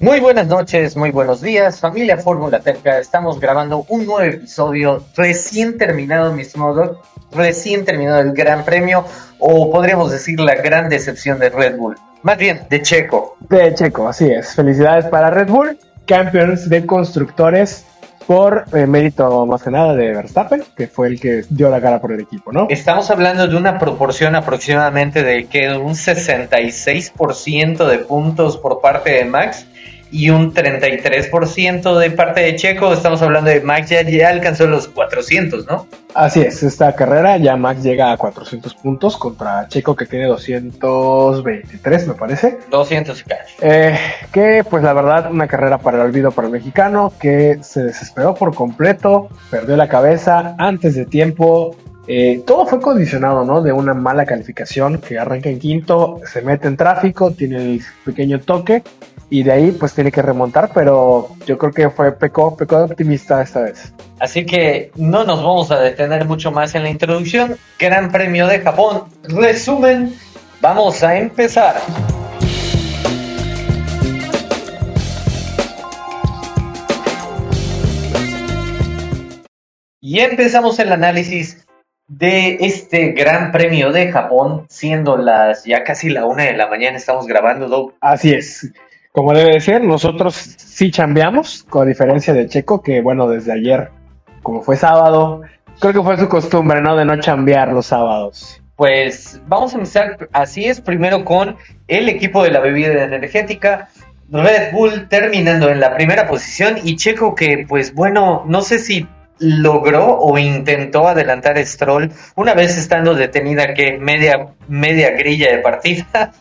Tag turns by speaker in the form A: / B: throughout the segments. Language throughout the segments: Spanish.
A: Muy buenas noches, muy buenos días, familia Fórmula Terca. Estamos grabando un nuevo episodio recién terminado, mis modos, recién terminado el Gran Premio, o podríamos decir la gran decepción de Red Bull. Más bien, de Checo.
B: De Checo, así es. Felicidades para Red Bull, campeones de constructores por eh, mérito más que nada de Verstappen, que fue el que dio la cara por el equipo, ¿no?
A: Estamos hablando de una proporción aproximadamente de que un 66% de puntos por parte de Max y un 33% de parte de Checo. Estamos hablando de Max ya, ya, alcanzó los 400, ¿no?
B: Así es, esta carrera ya Max llega a 400 puntos contra Checo que tiene 223, me parece.
A: 200 y
B: eh, que pues la verdad una carrera para el olvido para el mexicano que se desesperó por completo, perdió la cabeza antes de tiempo. Eh, todo fue condicionado, ¿no? De una mala calificación que arranca en quinto, se mete en tráfico, tiene el pequeño toque y de ahí pues tiene que remontar, pero yo creo que fue pecó, pecó de optimista esta vez.
A: Así que no nos vamos a detener mucho más en la introducción. Gran Premio de Japón. Resumen, vamos a empezar. Y empezamos el análisis de este Gran Premio de Japón, siendo las ya casi la una de la mañana, estamos grabando.
B: Así es. Como debe de ser, nosotros sí chambeamos, con diferencia de Checo, que bueno, desde ayer, como fue sábado, creo que fue su costumbre, ¿no? De no chambear los sábados.
A: Pues vamos a empezar, así es, primero con el equipo de la bebida energética. Red Bull terminando en la primera posición y Checo que pues bueno, no sé si logró o intentó adelantar Stroll una vez estando detenida que media media grilla de partida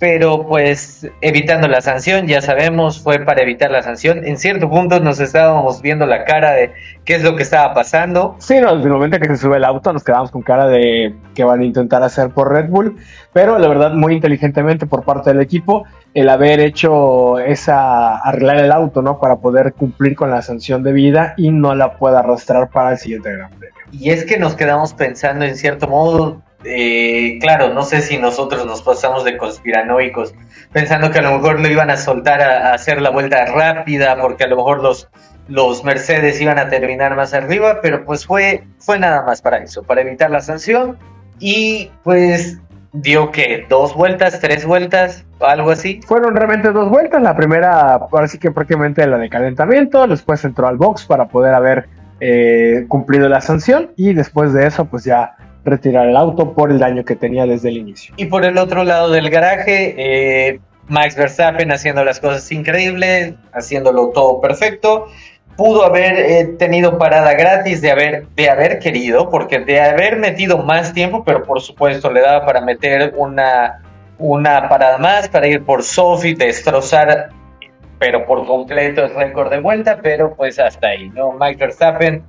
A: pero pues evitando la sanción, ya sabemos, fue para evitar la sanción. En cierto punto nos estábamos viendo la cara de qué es lo que estaba pasando.
B: Sí, no, el momento que se sube el auto nos quedamos con cara de que van a intentar hacer por Red Bull, pero la verdad muy inteligentemente por parte del equipo el haber hecho esa arreglar el auto, ¿no? Para poder cumplir con la sanción de vida y no la pueda arrastrar para el siguiente Gran Premio.
A: Y es que nos quedamos pensando en cierto modo eh, claro, no sé si nosotros nos pasamos de conspiranoicos, pensando que a lo mejor lo iban a soltar a, hacer la vuelta rápida, porque a lo mejor los, los Mercedes iban a terminar más arriba, pero pues fue, fue nada más para eso, para evitar la sanción. Y pues dio que dos vueltas, tres vueltas, algo así.
B: Fueron realmente dos vueltas. La primera, ahora sí que prácticamente la de calentamiento. Después entró al box para poder haber eh, cumplido la sanción. Y después de eso, pues ya retirar el auto por el daño que tenía desde el inicio.
A: Y por el otro lado del garaje, eh, Max Verstappen haciendo las cosas increíbles, haciéndolo todo perfecto. Pudo haber eh, tenido parada gratis de haber, de haber querido, porque de haber metido más tiempo, pero por supuesto le daba para meter una, una parada más, para ir por Sophie, destrozar, pero por completo el récord de vuelta, pero pues hasta ahí, ¿no? Max Verstappen,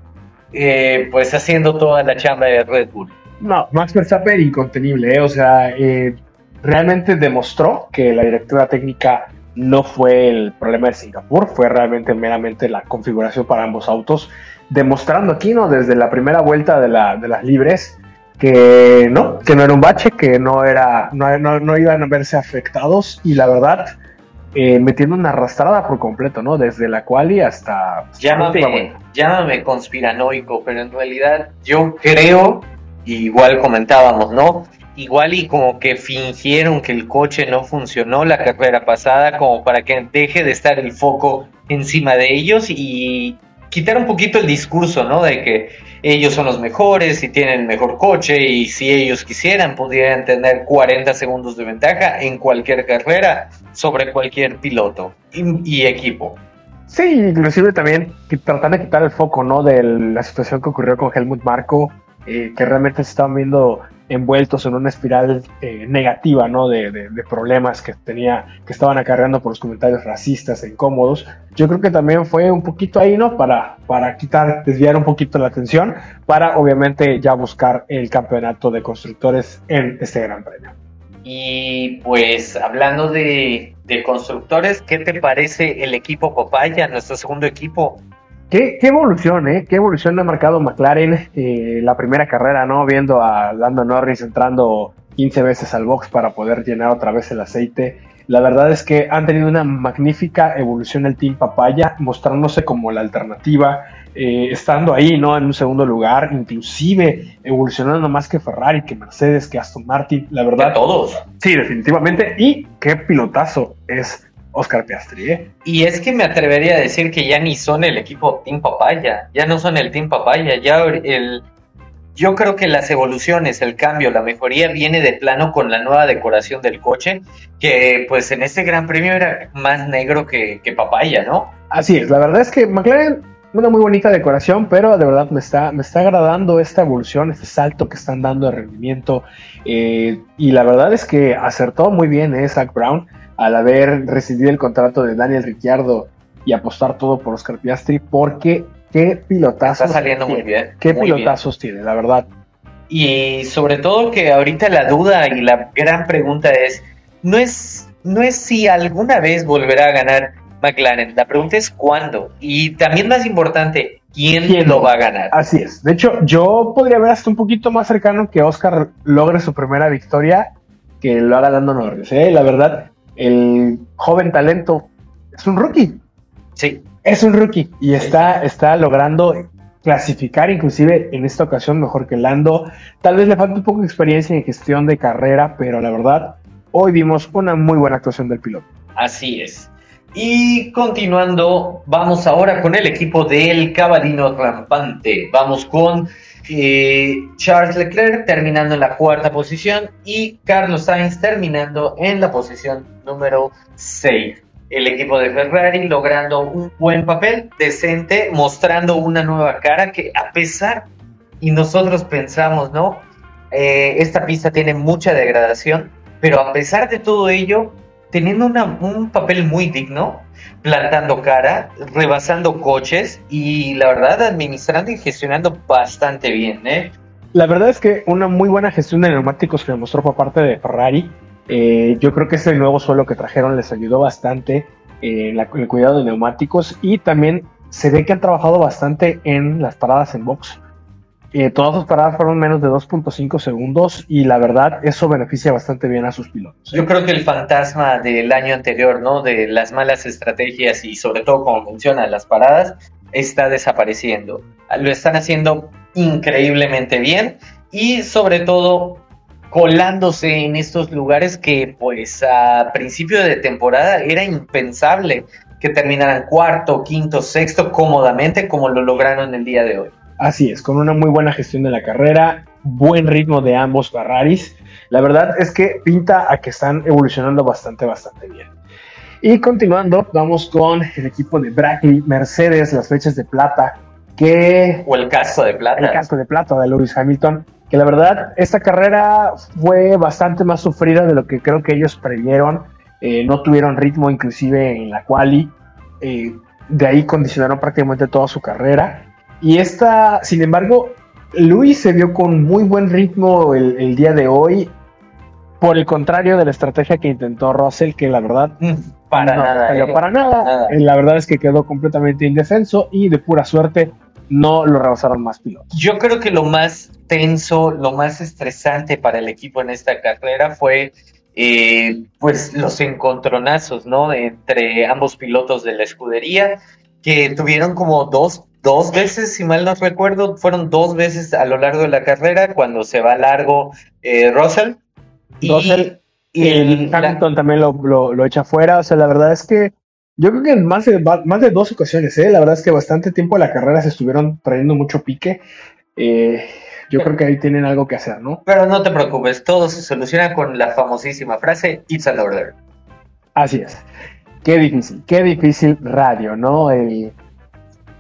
A: eh, pues haciendo toda la chamba de Red Bull.
B: No, Max Verstappen incontenible, ¿eh? o sea, eh, realmente demostró que la directiva técnica no fue el problema de Singapur, fue realmente meramente la configuración para ambos autos, demostrando aquí, ¿no? Desde la primera vuelta de, la, de las libres, que no, que no era un bache, que no era, no, no, iban a verse afectados, y la verdad, eh, metiendo una arrastrada por completo, ¿no? Desde la quali hasta...
A: Llámame, llámame conspiranoico, pero en realidad yo creo igual comentábamos, ¿no? Igual y como que fingieron que el coche no funcionó la carrera pasada como para que deje de estar el foco encima de ellos y quitar un poquito el discurso, ¿no? De que ellos son los mejores y tienen el mejor coche y si ellos quisieran pudieran tener 40 segundos de ventaja en cualquier carrera sobre cualquier piloto y, equipo.
B: Sí, inclusive también tratando de quitar el foco, ¿no? De la situación que ocurrió con Helmut Marco eh, que realmente se estaban viendo envueltos en una espiral eh, negativa, ¿no? De, problemas que tenía, que estaban acarreando por los comentarios racistas e incómodos. Yo creo que también fue un poquito ahí, ¿no? Para, para quitar, desviar un poquito la atención, para obviamente ya buscar el campeonato de constructores en este Gran Premio.
A: Y pues hablando de, de constructores, ¿qué te parece el equipo Papaya, nuestro segundo equipo?
B: Qué, evolución, ¿eh? Qué evolución ha marcado McLaren eh, la primera carrera, ¿no? Viendo a Lando Norris entrando 15 veces al box para poder llenar otra vez el aceite. La verdad es que han tenido una magnífica evolución el Team Papaya, mostrándose como la alternativa, eh, estando ahí, ¿no? En un segundo lugar, inclusive evolucionando más que Ferrari, que Mercedes, que Aston Martin, la verdad.
A: todos.
B: Sí, definitivamente. Y qué pilotazo es Oscar Piastri, ¿eh?
A: Y es que me atrevería a decir que ya ni son el equipo Team Papaya, ya no son el Team Papaya, ya el... Yo creo que las evoluciones, el cambio, la mejoría viene de plano con la nueva decoración del coche, que pues en este Gran Premio era más negro que, que papaya, ¿no?
B: Así es, la verdad es que McLaren una muy bonita decoración, pero de verdad me está, me está agradando esta evolución, este salto que están dando de rendimiento. Eh, y la verdad es que acertó muy bien eh, Zach Brown al haber recibido el contrato de Daniel Ricciardo y apostar todo por Oscar Piastri, porque qué pilotazos.
A: Está saliendo muy bien.
B: Qué pilotazos tiene, la verdad.
A: Y sobre todo que ahorita la duda y la gran pregunta es, no es, no es si alguna vez volverá a ganar McLaren. La pregunta es cuándo. Y también más importante, ¿quién, lo va a ganar?
B: Así es. De hecho, yo podría ver hasta un poquito más cercano que Oscar logre su primera victoria que lo haga dando Norris. ¿eh? La verdad, el joven talento es un rookie.
A: Sí.
B: Es un rookie y está, está logrando clasificar inclusive en esta ocasión mejor que Lando. Tal vez le falta un poco de experiencia en gestión de carrera, pero la verdad, hoy vimos una muy buena actuación del piloto.
A: Así es. Y continuando, vamos ahora con el equipo del Cabalino Rampante. Vamos con eh, Charles Leclerc terminando en la cuarta posición y Carlos Sainz terminando en la posición número 6. El equipo de Ferrari logrando un buen papel, decente, mostrando una nueva cara que a pesar, y nosotros pensamos, ¿no? Eh, esta pista tiene mucha degradación, pero a pesar de todo ello, teniendo un papel muy digno, plantando cara, rebasando coches y la verdad administrando y gestionando bastante bien. ¿eh?
B: La verdad es que una muy buena gestión de neumáticos que demostró por parte de Ferrari. Eh, yo creo que ese nuevo suelo que trajeron les ayudó bastante eh, en, el cuidado de neumáticos y también se ve que han trabajado bastante en las paradas en box. Eh, todas sus paradas fueron menos de 2.5 segundos y la verdad eso beneficia bastante bien a sus pilotos.
A: Yo creo que el fantasma del año anterior, ¿no? De las malas estrategias y sobre todo como menciona las paradas, está desapareciendo. Lo están haciendo increíblemente bien y sobre todo colándose en estos lugares que pues a principio de temporada era impensable que terminaran cuarto, quinto, sexto cómodamente como lo lograron el día de hoy.
B: Así es, con una muy buena gestión de la carrera, buen ritmo de ambos Ferraris. La verdad es que pinta a que están evolucionando bastante, bastante bien. Y continuando, vamos con el equipo de Brackley, Mercedes, las fechas de plata, que...
A: O el casco de plata.
B: El casco de plata de Lewis Hamilton, que la verdad, esta carrera fue bastante más sufrida de lo que creo que ellos previeron. Eh, no tuvieron ritmo inclusive en la quali. Eh, de ahí condicionaron prácticamente toda su carrera. Y esta, sin embargo, Luis se vio con muy buen ritmo el, día de hoy, por el contrario de la estrategia que intentó Russell, que la verdad
A: mm, para nada,
B: eh. para nada. Eh, la verdad es que quedó completamente indefenso y de pura suerte no lo rebasaron más pilotos.
A: Yo creo que lo más tenso, lo más estresante para el equipo en esta carrera fue eh, pues los encontronazos, ¿no? Entre ambos pilotos de la escudería que tuvieron como dos dos veces, si mal no recuerdo, fueron dos veces a lo largo de la carrera cuando se va largo eh, Russell.
B: Russell y, el, Hamilton también lo, lo, echa fuera. O sea, la verdad es que yo creo que en más de, más de dos ocasiones, ¿eh? la verdad es que bastante tiempo de la carrera se estuvieron trayendo mucho pique. Eh, yo creo que ahí tienen algo que hacer, ¿no?
A: Pero no te preocupes, todo se soluciona con la famosísima frase It's an order.
B: Así es. Qué difícil, qué difícil radio, ¿no? El,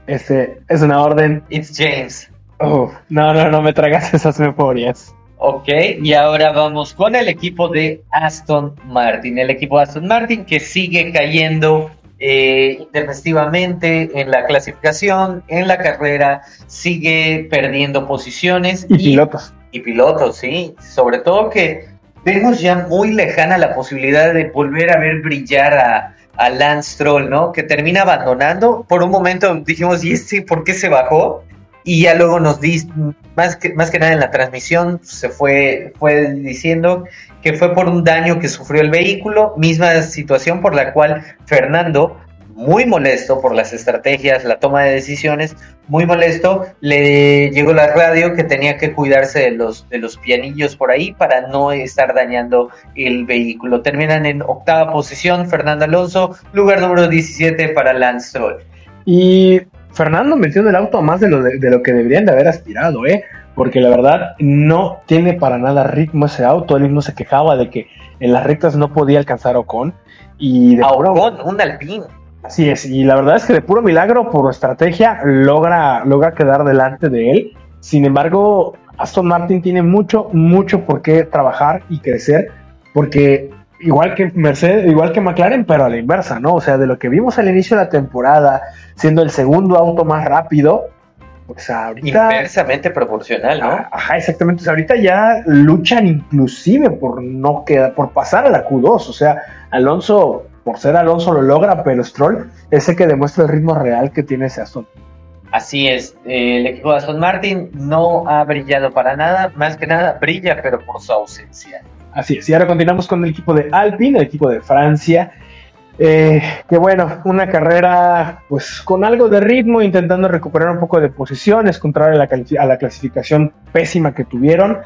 B: este, es una orden.
A: It's James.
B: no, no, no me tragas esas memorias.
A: Ok, y ahora vamos con el equipo de Aston Martin. El equipo de Aston Martin que sigue cayendo eh, intempestivamente en la clasificación, en la carrera, sigue perdiendo posiciones.
B: Y, pilotos.
A: Y pilotos, sí. Sobre todo que vemos ya muy lejana la posibilidad de volver a ver brillar a, a Lance Stroll, ¿no? Que termina abandonando. Por un momento dijimos, ¿y este por qué se bajó? Y ya luego nos di, más que, más que nada en la transmisión, se fue, fue diciendo que fue por un daño que sufrió el vehículo, misma situación por la cual Fernando muy molesto por las estrategias, la toma de decisiones, muy molesto, le llegó la radio que tenía que cuidarse de los, de los pianillos por ahí para no estar dañando el vehículo. Terminan en octava posición Fernando Alonso, lugar número 17 para Lance Stroll.
B: Y Fernando metió en el auto a más de lo, de, lo que deberían de haber aspirado, ¿eh? Porque la verdad no tiene para nada ritmo ese auto. Él mismo se quejaba de que en las rectas no podía alcanzar Ocon. Y de
A: a Ocon, un Alpine.
B: Así es, y la verdad es que de puro milagro, por estrategia, logra, logra quedar delante de él. Sin embargo, Aston Martin tiene mucho, mucho por qué trabajar y crecer, porque igual que Mercedes, igual que McLaren, pero a la inversa, ¿no? O sea, de lo que vimos al inicio de la temporada, siendo el segundo auto más rápido,
A: pues ahorita. Inversamente proporcional, ¿no?
B: Ah, ajá, exactamente. ahorita ya luchan inclusive por no quedar, por pasar a la Q2. O sea, Alonso por ser Alonso lo logra, pero Stroll es el que demuestra el ritmo real que tiene ese Aston.
A: Así es, el equipo de Aston Martin no ha brillado para nada, más que nada brilla, pero por su ausencia.
B: Así es, y ahora continuamos con el equipo de Alpine, el equipo de Francia. Eh, que bueno, una carrera pues con algo de ritmo, intentando recuperar un poco de posiciones, contrario a la, a la clasificación pésima que tuvieron.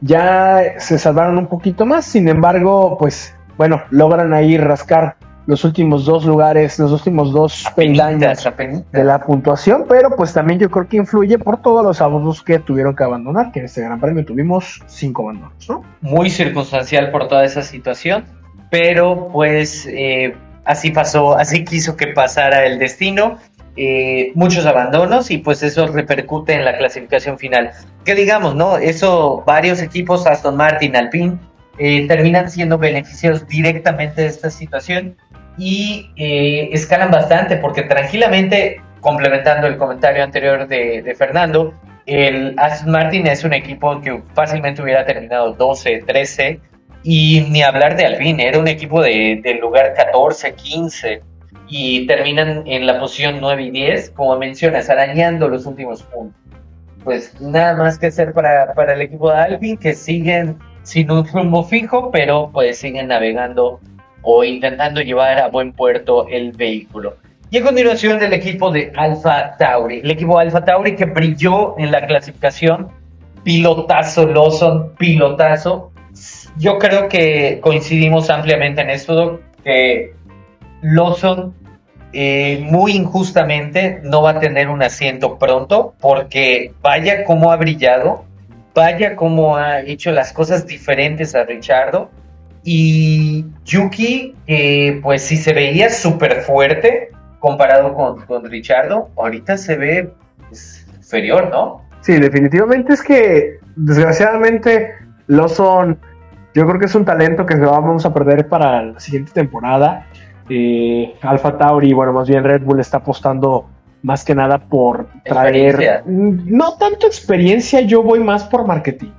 B: Ya se salvaron un poquito más, sin embargo, pues bueno, logran ahí rascar los últimos dos lugares, los últimos dos peldaños de la puntuación, pero pues también yo creo que influye por todos los abusos que tuvieron que abandonar, que en este Gran Premio tuvimos cinco abandonos, ¿no?
A: Muy circunstancial por toda esa situación, pero pues eh, así pasó, así quiso que pasara el destino. Eh, muchos abandonos y pues eso repercute en la clasificación final. Que digamos, ¿no? Eso varios equipos, Aston Martin, Alpine, eh, terminan siendo beneficiados directamente de esta situación y eh, escalan bastante porque tranquilamente, complementando el comentario anterior de, Fernando, el Aston Martin es un equipo que fácilmente hubiera terminado 12, 13 y ni hablar de Alpine, era un equipo de, del lugar 14, 15 y terminan en la posición 9 y 10, como mencionas, arañando los últimos puntos. Pues nada más que hacer para, para el equipo de Alpine, que siguen sin un rumbo fijo, pero pues siguen navegando o intentando llevar a buen puerto el vehículo. Y a continuación del equipo de Alfa Tauri, el equipo Alfa Tauri que brilló en la clasificación, pilotazo Lawson, pilotazo. Yo creo que coincidimos ampliamente en esto, que Lawson eh, muy injustamente no va a tener un asiento pronto, porque vaya cómo ha brillado vaya cómo ha hecho las cosas diferentes a Richardo. Y Yuki, pues si se veía súper fuerte comparado con, con Richardo, ahorita se ve pues, inferior, ¿no?
B: Sí, definitivamente es que desgraciadamente Lawson, yo creo que es un talento que vamos a perder para la siguiente temporada. Eh, Alfa Tauri, bueno, más bien Red Bull está apostando más que nada por traer, no tanto experiencia, yo voy más por marketing.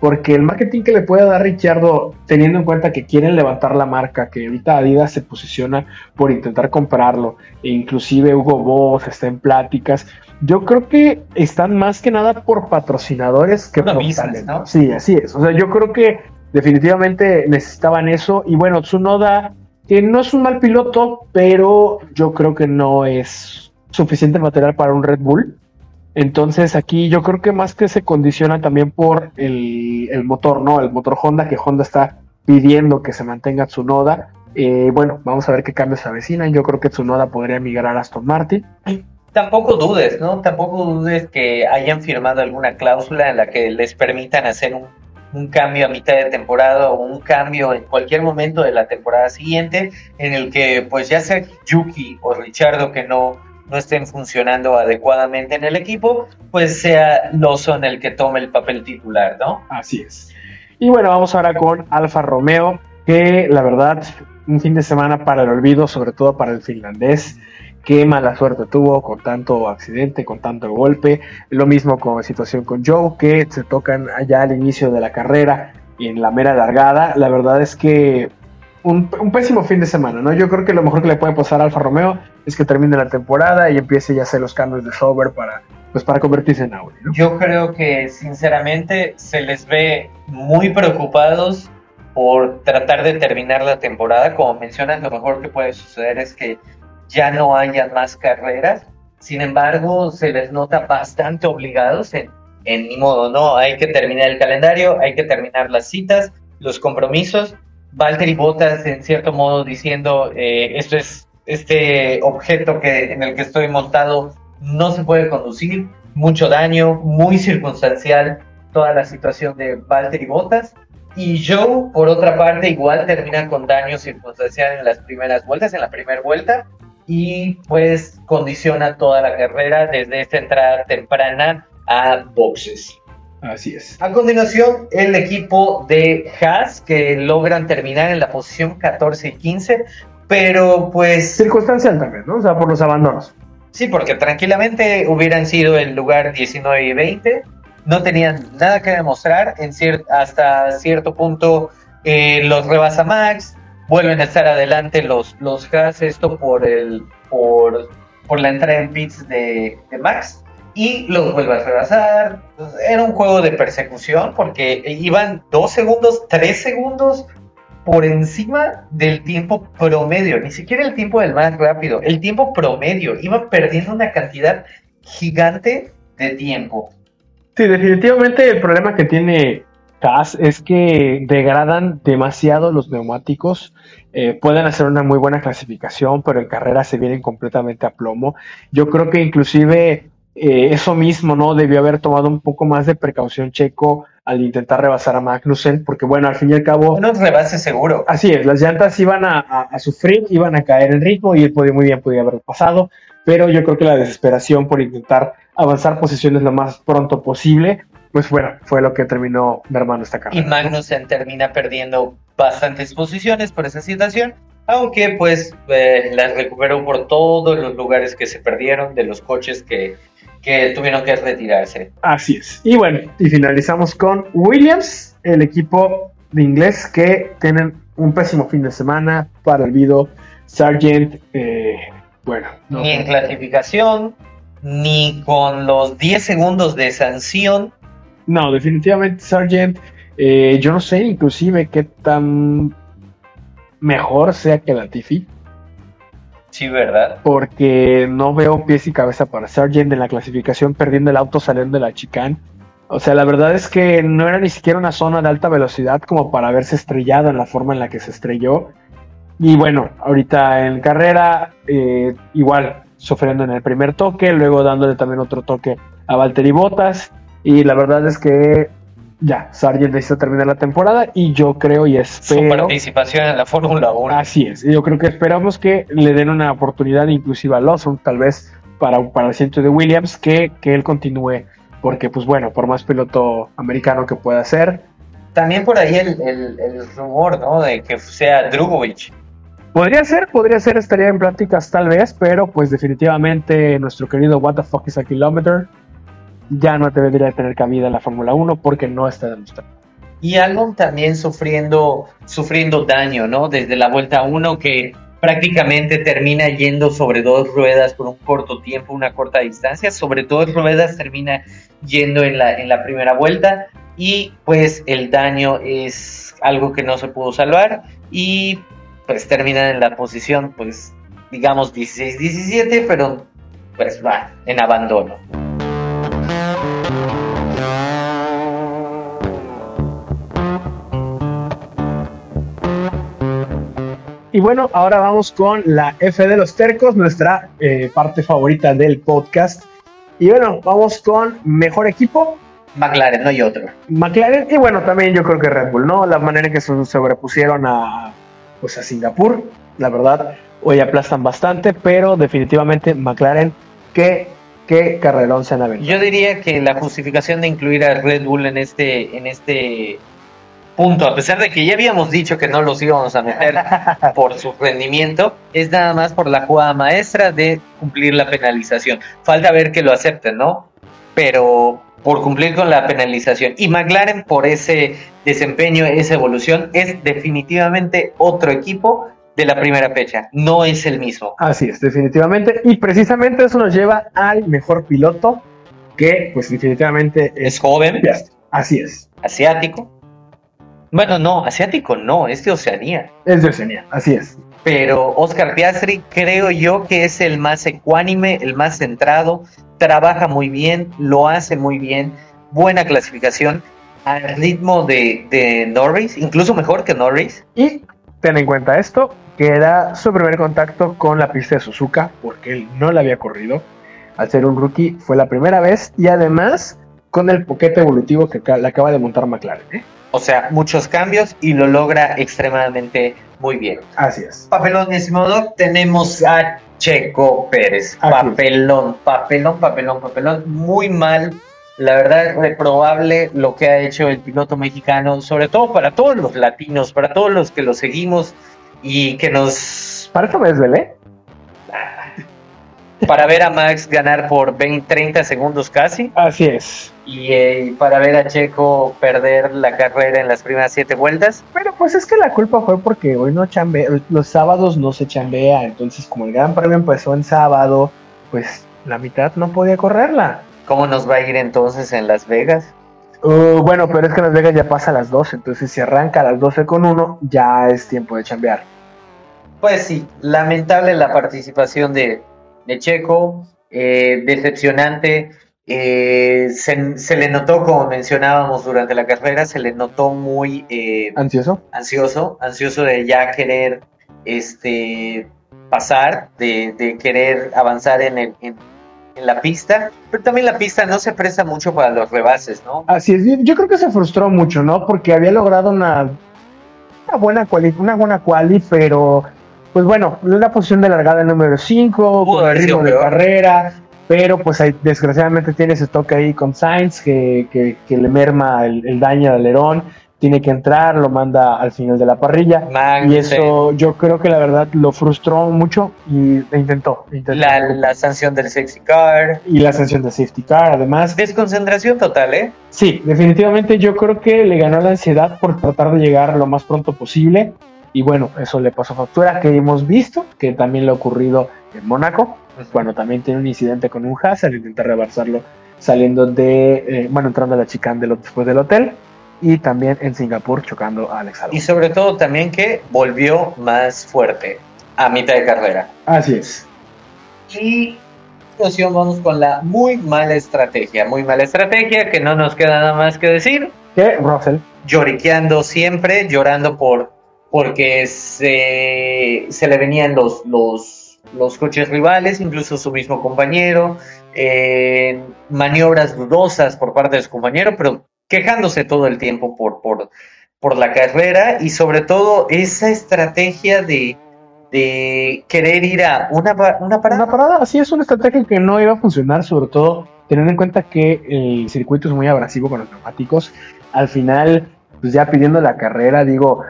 B: Porque el marketing que le puede dar Richardo, teniendo en cuenta que quieren levantar la marca, que ahorita Adidas se posiciona por intentar comprarlo, e inclusive Hugo Boss está en pláticas, yo creo que están más que nada por patrocinadores que por
A: ¿no?
B: Sí, así es. O sea, yo creo que definitivamente necesitaban eso. Y bueno, Tsunoda, que no es un mal piloto, pero yo creo que no es suficiente material para un Red Bull. Entonces aquí yo creo que más que se condiciona también por el, motor, ¿no? El motor Honda, que Honda está pidiendo que se mantenga Tsunoda. Eh, bueno, vamos a ver qué cambios se avecinan. Yo creo que Tsunoda podría migrar a Aston Martin.
A: Tampoco dudes, ¿no? Tampoco dudes que hayan firmado alguna cláusula en la que les permitan hacer un, un cambio a mitad de temporada o un cambio en cualquier momento de la temporada siguiente en el que pues ya sea Yuki o Richardo que no no estén funcionando adecuadamente en el equipo, pues sea Lawson el que tome el papel titular, ¿no?
B: Así es. Y bueno, vamos ahora con Alfa Romeo, que la verdad, un fin de semana para el olvido, sobre todo para el finlandés. Qué mala suerte tuvo con tanto accidente, con tanto golpe. Lo mismo con la situación con Joe, que se tocan allá al inicio de la carrera y en la mera largada. La verdad es que un, pésimo fin de semana, ¿no? Yo creo que lo mejor que le puede pasar a Alfa Romeo es que termine la temporada y empiece ya a hacer los cambios de software para, pues, para convertirse en Audi,
A: Yo creo que sinceramente se les ve muy preocupados por tratar de terminar la temporada. Como mencionas, lo mejor que puede suceder es que ya no haya más carreras. Sin embargo, se les nota bastante obligados en, en ni modo, no, hay que terminar el calendario, hay que terminar las citas, los compromisos. Valtteri Bottas, en cierto modo, diciendo, eh, esto es este objeto que, en el que estoy montado, no se puede conducir, mucho daño, muy circunstancial toda la situación de Valtteri Bottas. Y Joe, por otra parte, igual termina con daño circunstancial en las primeras vueltas, en la primera vuelta, y pues condiciona toda la carrera desde esta entrada temprana a boxes.
B: Así es.
A: A continuación, el equipo de Haas, que logran terminar en la posición 14 y 15, pero pues...
B: Circunstancial también, ¿no? O sea, por los abandonos.
A: Sí, porque tranquilamente hubieran sido el lugar 19 y 20, no tenían nada que demostrar, en hasta cierto punto eh, los rebasa Max, vuelven a estar adelante los, los Haas, esto por, el, por, por la entrada en pits de, de Max, y los vuelve a rebasar. Era un juego de persecución porque iban dos segundos, tres segundos por encima del tiempo promedio, ni siquiera el tiempo del más rápido, el tiempo promedio. Iban perdiendo una cantidad gigante de tiempo.
B: Sí, definitivamente el problema que tiene Taz es que degradan demasiado los neumáticos. Eh, pueden hacer una muy buena clasificación, pero en carrera se vienen completamente a plomo. Yo creo que inclusive eh, eso mismo, ¿no? Debió haber tomado un poco más de precaución Checo al intentar rebasar a Magnussen, porque bueno, al fin y al cabo...
A: No rebase seguro.
B: Así es, las llantas iban a, sufrir, iban a caer en ritmo y él podía, muy bien podía haber pasado, pero yo creo que la desesperación por intentar avanzar posiciones lo más pronto posible, pues bueno, fue lo que terminó mermando esta carrera.
A: Y Magnussen termina perdiendo bastantes posiciones por esa situación, aunque pues eh, las recuperó por todos los lugares que se perdieron, de los coches que que tuvieron que retirarse.
B: Así es. Y bueno, y finalizamos con Williams, el equipo de inglés que tienen un pésimo fin de semana para el video. Sargent, eh, bueno.
A: Ni en clasificación, ni con los 10 segundos de sanción.
B: No, definitivamente Sargent, eh, yo no sé inclusive qué tan mejor sea que la Tiffy.
A: Sí, ¿verdad?
B: Porque no veo pies y cabeza para Sargent en la clasificación perdiendo el auto saliendo de la chicane. O sea, la verdad es que no era ni siquiera una zona de alta velocidad como para haberse estrellado en la forma en la que se estrelló. Y bueno, ahorita en carrera, eh, igual sufriendo en el primer toque, luego dándole también otro toque a Valtteri Bottas. Y la verdad es que ya, Sargent necesita terminar la temporada y yo creo y espero...
A: Su participación en la Fórmula 1.
B: Así es, yo creo que esperamos que le den una oportunidad inclusive a Lawson, tal vez para, para el centro de Williams, que, que él continúe, porque pues bueno, por más piloto americano que pueda ser...
A: También por ahí el, el, rumor, ¿no? De que sea Drugovic.
B: Podría ser, podría ser, estaría en pláticas tal vez, pero pues definitivamente nuestro querido What the fuck is a kilometer ya no debería tener cabida en la Fórmula 1 porque no está demostrado.
A: Y Albon también sufriendo, sufriendo daño, ¿no? Desde la vuelta 1 que prácticamente termina yendo sobre dos ruedas por un corto tiempo, una corta distancia, sobre dos ruedas termina yendo en la, en la primera vuelta y pues el daño es algo que no se pudo salvar y pues termina en la posición pues digamos 16-17 pero pues va en abandono.
B: Y bueno, ahora vamos con la F de los tercos, nuestra eh, parte favorita del podcast. Y bueno, vamos con mejor equipo.
A: McLaren, no hay otro.
B: McLaren, y bueno, también yo creo que Red Bull, ¿no? La manera en que se sobrepusieron a, pues a Singapur, la verdad, hoy aplastan bastante, pero definitivamente McLaren, qué, qué carrerón se han aventado.
A: Yo diría que la justificación de incluir a Red Bull en este, en este punto, a pesar de que ya habíamos dicho que no los íbamos a meter por su rendimiento, es nada más por la jugada maestra de cumplir la penalización. Falta ver que lo acepten, ¿no? Pero por cumplir con la penalización. Y McLaren por ese desempeño, esa evolución, es definitivamente otro equipo de la primera fecha, no es el mismo.
B: Así es, definitivamente. Y precisamente eso nos lleva al mejor piloto, que pues definitivamente
A: es, joven.
B: Así es.
A: Asiático Bueno, no, asiático no, es de Oceanía.
B: Es de Oceanía, así es.
A: Pero Oscar Piastri creo yo que es el más ecuánime, el más centrado, trabaja muy bien, lo hace muy bien, buena clasificación al ritmo de, de Norris, incluso mejor que Norris.
B: Y ten en cuenta esto, que era su primer contacto con la pista de Suzuka, porque él no la había corrido. Al ser un rookie fue la primera vez y además con el poquete evolutivo que le acaba de montar McLaren. ¿eh?
A: O sea, muchos cambios y lo logra extremadamente muy bien.
B: Así es.
A: Papelón, estimado, tenemos a Checo Pérez. papelón, papelón, papelón, papelón. Muy mal. La verdad, es reprobable lo que ha hecho el piloto mexicano, sobre todo para todos los latinos, para todos los que lo seguimos y que nos...
B: Para eso me desvelé.
A: Para ver a Max ganar por 20, 30 segundos casi.
B: Así es.
A: Y eh, para ver a Checo perder la carrera en las primeras siete vueltas.
B: Pero pues es que la culpa fue porque hoy no chambea, los sábados no se chambea, entonces como el Gran Premio empezó en sábado, pues la mitad no podía correrla.
A: ¿Cómo nos va a ir entonces en Las Vegas?
B: Uh, bueno, pero es que Las Vegas ya pasa a las 12, entonces si arranca a las 12 con uno, ya es tiempo de chambear.
A: Pues sí, lamentable la participación de, Checo, eh, decepcionante. Eh, se, le notó, como mencionábamos durante la carrera, se le notó muy
B: eh, ansioso,
A: ansioso, ansioso de ya querer este pasar, de, querer avanzar en, el, en la pista, pero también la pista no se presta mucho para los rebases, ¿no?
B: Así es, yo creo que se frustró mucho, ¿no? Porque había logrado una, una buena quali, una buena quali, pero pues bueno, una posición de largada número 5, con el ritmo de carrera, pero pues desgraciadamente tiene ese toque ahí con Sainz que, que, le merma el, el daño al alerón tiene que entrar, lo manda al final de la parrilla. y eso yo creo que la verdad lo frustró mucho y intentó.
A: la, sanción del safety car.
B: Y la sanción del safety car, además.
A: Desconcentración total, ¿eh?
B: Sí, definitivamente yo creo que le ganó la ansiedad por tratar de llegar lo más pronto posible. Y bueno, eso le pasó factura que hemos visto, que también le ha ocurrido en Mónaco, cuando también tiene un incidente con un Hazard, intenta reversarlo saliendo de, eh, bueno, entrando a la chicane después del hotel y también en Singapur chocando a Alex Albon.
A: Y sobre todo también que volvió más fuerte a mitad de carrera.
B: Así es.
A: Y vamos con la muy mala estrategia, muy mala estrategia que no nos queda nada más que decir.
B: Que Russell.
A: Lloriqueando siempre, llorando por porque se, se le venían los, los, los coches rivales, incluso su mismo compañero, eh, maniobras dudosas por parte de su compañero, pero quejándose todo el tiempo por, por, por la carrera y sobre todo esa estrategia de, de querer ir a una, una parada.
B: Una parada, así es una estrategia que no iba a funcionar, sobre todo teniendo en cuenta que el circuito es muy abrasivo con los neumáticos. Al final, pues ya pidiendo la carrera, digo,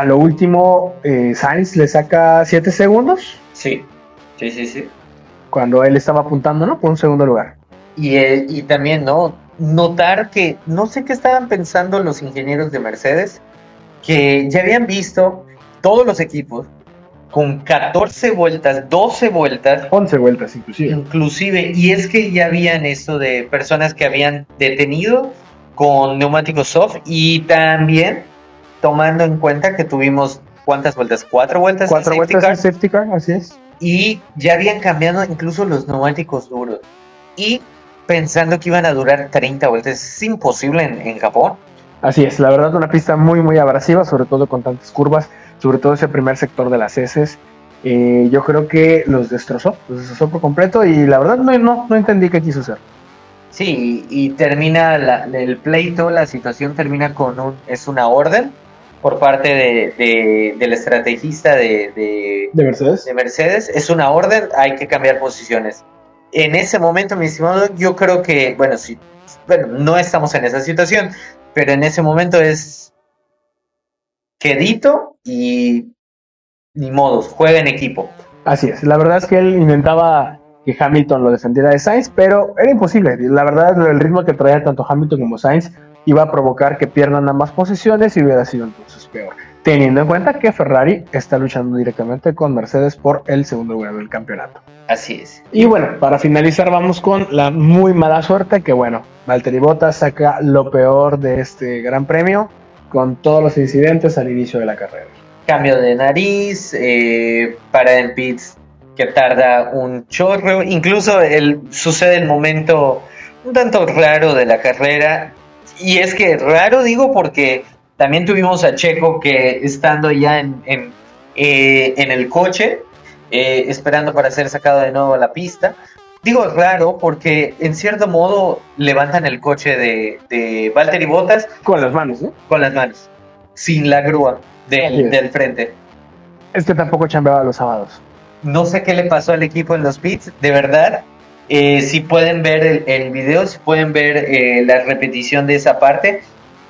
B: a lo último, eh, Sainz le saca 7 segundos.
A: Sí, sí, sí, sí.
B: Cuando él estaba apuntando, ¿no? Por un segundo lugar.
A: Y, eh, y también, ¿no? notar que no sé qué estaban pensando los ingenieros de Mercedes, que ya habían visto todos los equipos con 14 vueltas, 12 vueltas.
B: 11 vueltas inclusive.
A: Inclusive, y es que ya habían esto de personas que habían detenido con neumáticos soft y también tomando en cuenta que tuvimos cuántas vueltas, cuatro vueltas.
B: Cuatro vueltas en safety car, así es.
A: Y ya habían cambiado incluso los neumáticos duros. Y pensando que iban a durar 30 vueltas. Es imposible en, Japón.
B: Así es, la verdad una pista muy muy abrasiva, sobre todo con tantas curvas, sobre todo ese primer sector de las heces. Eh, yo creo que los destrozó, los destrozó por completo y la verdad no, no, no entendí qué quiso hacer.
A: Sí, y termina el pleito, la situación termina con un, es una orden por parte de, del estrategista de,
B: de, Mercedes.
A: de Mercedes, es una orden, hay que cambiar posiciones en ese momento, mi estimado, yo creo que, bueno, sí, bueno, no estamos en esa situación, pero en ese momento es quedito y ni modos, juega en equipo.
B: Así es, la verdad es que él intentaba que Hamilton lo defendiera de Sainz, pero era imposible. La verdad, el ritmo que traía tanto Hamilton como Sainz iba a provocar que pierdan ambas posiciones y hubiera sido entonces peor teniendo en cuenta que Ferrari está luchando directamente con Mercedes por el segundo lugar del campeonato.
A: Así es.
B: Y bueno, para finalizar vamos con la muy mala suerte que bueno, Valtteri Bottas saca lo peor de este gran premio con todos los incidentes al inicio de la carrera.
A: Cambio de nariz, eh, para en pits que tarda un chorro, incluso el, sucede el momento un tanto raro de la carrera, y es que raro digo porque también tuvimos a Checo que estando ya en, en, eh, en el coche, eh, esperando para ser sacado de nuevo a la pista, Digo raro porque en cierto modo levantan el coche de, de Valtteri Bottas
B: Con las manos, ¿no?
A: con las manos, sin la grúa del, del frente.
B: Es que tampoco chambeaba los sábados.
A: No sé qué le pasó al equipo en los pits, de verdad. Eh, si pueden ver el, el video, si pueden ver eh, la repetición de esa parte,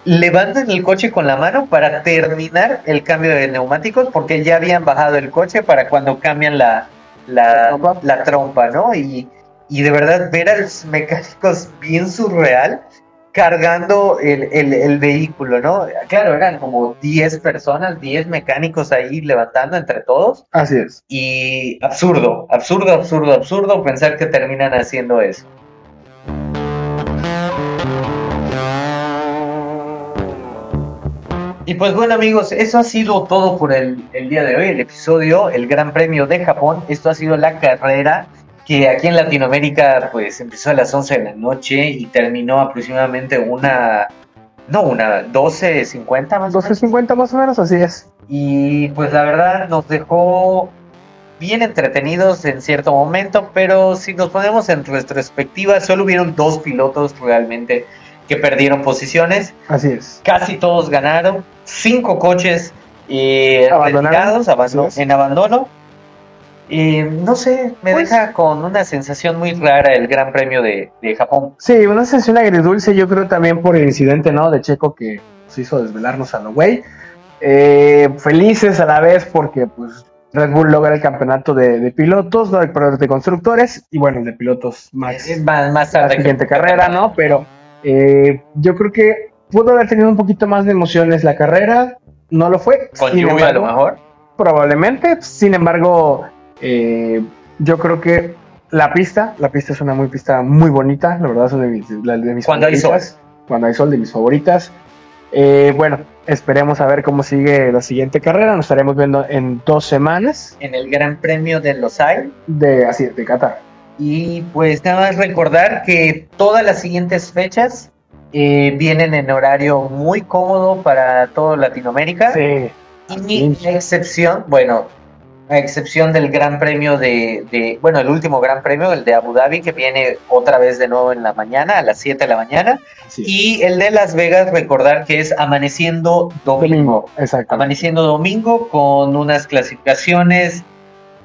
A: levantan el coche con la mano para terminar el cambio de neumáticos porque ya habían bajado el coche para cuando cambian la, la, la trompa, ¿no? Y, y de verdad ver a los mecánicos bien surreal cargando el, el, el vehículo, ¿no? Claro, eran como 10 personas, 10 mecánicos ahí levantando entre todos.
B: Así es.
A: Y absurdo, absurdo, absurdo, absurdo pensar que terminan haciendo eso. Y pues bueno amigos, eso ha sido todo por el, el día de hoy, el episodio, el Gran Premio de Japón. Esto ha sido la carrera que aquí en Latinoamérica pues empezó a las 11 de la noche y terminó aproximadamente una, no una, 12.50 más o menos.
B: 12.50 más o menos, así es.
A: Y pues la verdad nos dejó bien entretenidos en cierto momento, pero si nos ponemos en retrospectiva, solo hubieron dos pilotos realmente que perdieron posiciones.
B: Así es.
A: Casi todos ganaron, cinco coches eh,
B: Abandonaron.
A: retirados, abando-
B: Así es.
A: en abandono. Y no sé, me
B: Pues-
A: deja con una sensación muy rara el Gran Premio de, de Japón.
B: Sí, una sensación agridulce, yo creo también por el incidente, ¿no? De Checo que nos hizo desvelarnos a lo güey. Eh, felices a la vez porque, pues, Red Bull logra el campeonato de, de pilotos, ¿no? Perdón, de constructores y, bueno, el de pilotos Max.
A: Es más, más
B: la
A: tarde que-
B: siguiente carrera, ¿no? Pero eh, yo creo que pudo haber tenido un poquito más de emociones la carrera, no lo fue.
A: Con
B: Sin
A: lluvia a lo mejor.
B: Probablemente, sin embargo, eh, yo creo que la pista, la pista es una muy pista muy bonita, la verdad es una de mis, la de mis
A: Cuando hay
B: favoritas. Cuando hay sol, de mis favoritas. Eh, bueno, esperemos a ver cómo sigue la siguiente carrera. Nos estaremos viendo en dos semanas
A: En el Gran Premio de Los Aires.
B: de así de Qatar.
A: Y pues nada más recordar que todas las siguientes fechas eh, vienen en horario muy cómodo para todo Latinoamérica.
B: Sí,
A: Y excepción, bueno, a excepción del Gran Premio de, de- bueno, el último Gran Premio, el de Abu Dhabi, que viene otra vez de nuevo en la mañana, a las 7 de la mañana.
B: sí.
A: Y el de Las Vegas, recordar que es amaneciendo domingo.
B: domingo, exacto.
A: Amaneciendo domingo con unas clasificaciones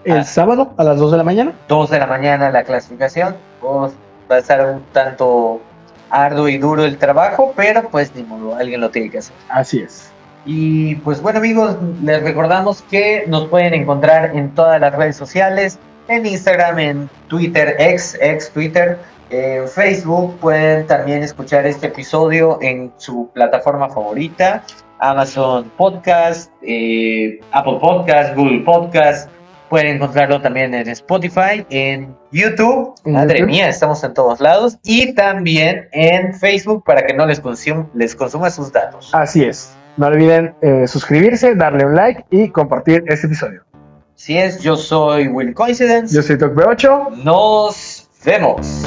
B: El sábado a las 2 de la mañana.
A: 2 de la mañana la clasificación. Pues, va a estar un tanto arduo y duro el trabajo, pero pues ni modo, alguien lo tiene que hacer.
B: Así es.
A: Y pues bueno amigos, les recordamos que nos pueden encontrar en todas las redes sociales, en Instagram, en Twitter, ex, ex Twitter, en Facebook, pueden también escuchar este episodio en su plataforma favorita, Amazon Podcast, eh, Apple Podcast, Google Podcast, pueden encontrarlo también en Spotify, en YouTube, madre
B: YouTube.
A: mía, estamos en todos lados, y también en Facebook para que no les, consum- les consuma sus datos.
B: Así es. No olviden eh, suscribirse, darle un like y compartir este episodio.
A: Si es, yo soy Will Coincidence.
B: Yo soy Toc 8
A: Nos vemos.